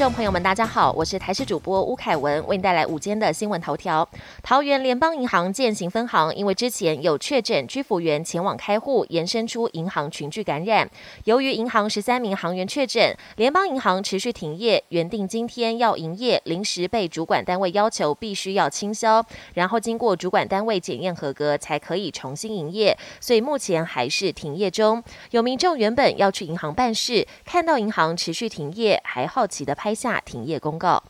众朋友们，大家好，我是台视主播吴凯文，为您带来午间的新闻头条。桃园联邦银行建行分行因为之前有确诊居服员前往开户，延伸出银行群聚感染。由于银行十三名行员确诊，联邦银行持续停业，原定今天要营业，临时被主管单位要求必须要清销，然后经过主管单位检验合格才可以重新营业，所以目前还是停业中。有民众原本要去银行办事，看到银行持续停业，还好奇的拍下停业公告。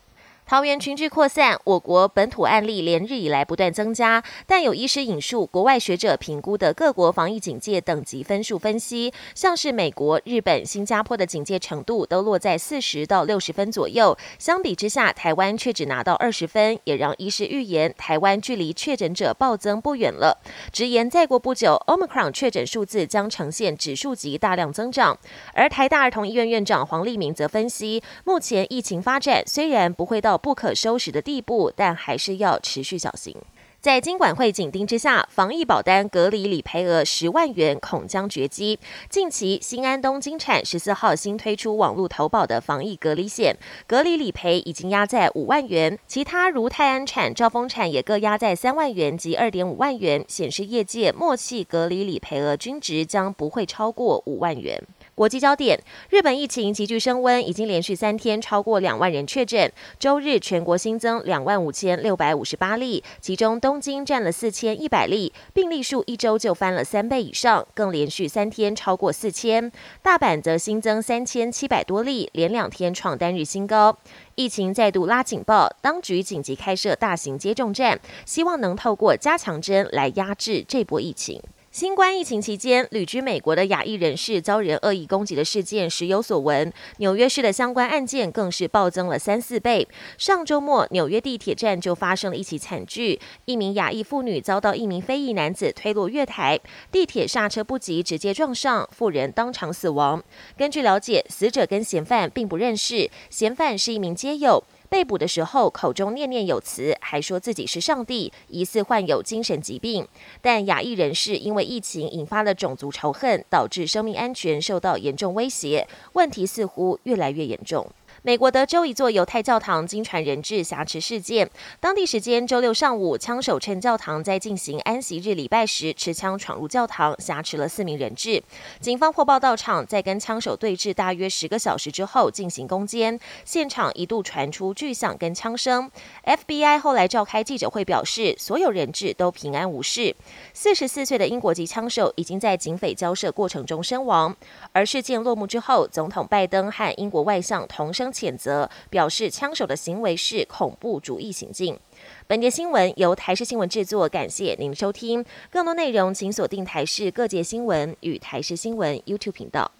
桃园群聚扩散，我国本土案例连日以来不断增加，但有医师引述国外学者评估的各国防疫警戒等级分数分析，像是美国、日本、新加坡的警戒程度都落在四十到六十分左右，相比之下，台湾却只拿到二十分，也让医师预言台湾距离确诊者暴增不远了。直言再过不久，Omicron 确诊数字将呈现指数级大量增长。而台大儿童医院院长黄立明则分析，目前疫情发展虽然不会到不可收拾的地步，但还是要持续小心。在金管会紧盯之下，防疫保单隔离理赔额十万元恐将绝迹。近期，新安东金产十四号新推出网络投保的防疫隔离险，隔离理赔已经压在五万元，其他如泰安产、兆丰产也各压在三万元及二点五万元，显示业界默契隔离理赔额均值将不会超过五万元。国际焦点：日本疫情急剧升温，已经连续三天超过两万人确诊。周日全国新增两万五千六百五十八例，其中东京占了四千一百例，病例数一周就翻了三倍以上，更连续三天超过四千。大阪则新增三千七百多例，连两天创单日新高。疫情再度拉警报，当局紧急开设大型接种站，希望能透过加强针来压制这波疫情。新冠疫情期间，旅居美国的亚裔人士遭人恶意攻击的事件时有所闻。纽约市的相关案件更是暴增了三四倍。上周末，纽约地铁站就发生了一起惨剧：一名亚裔妇女遭到一名非裔男子推落月台，地铁刹车不及，直接撞上，妇人当场死亡。根据了解，死者跟嫌犯并不认识，嫌犯是一名街友。被捕的时候，口中念念有词，还说自己是上帝，疑似患有精神疾病。但亚裔人士因为疫情引发了种族仇恨，导致生命安全受到严重威胁，问题似乎越来越严重。美国德州一座犹太教堂经传人质挟持事件，当地时间周六上午，枪手趁教堂在进行安息日礼拜时，持枪闯入教堂，挟持了四名人质。警方获报到场，在跟枪手对峙大约十个小时之后进行攻坚，现场一度传出巨响跟枪声。FBI 后来召开记者会表示，所有人质都平安无事。四十四岁的英国籍枪手已经在警匪交涉过程中身亡。而事件落幕之后，总统拜登和英国外相同声。谴责表示，枪手的行为是恐怖主义行径。本节新闻由台视新闻制作，感谢您收听。更多内容请锁定台视各界新闻与台视新闻 YouTube 频道。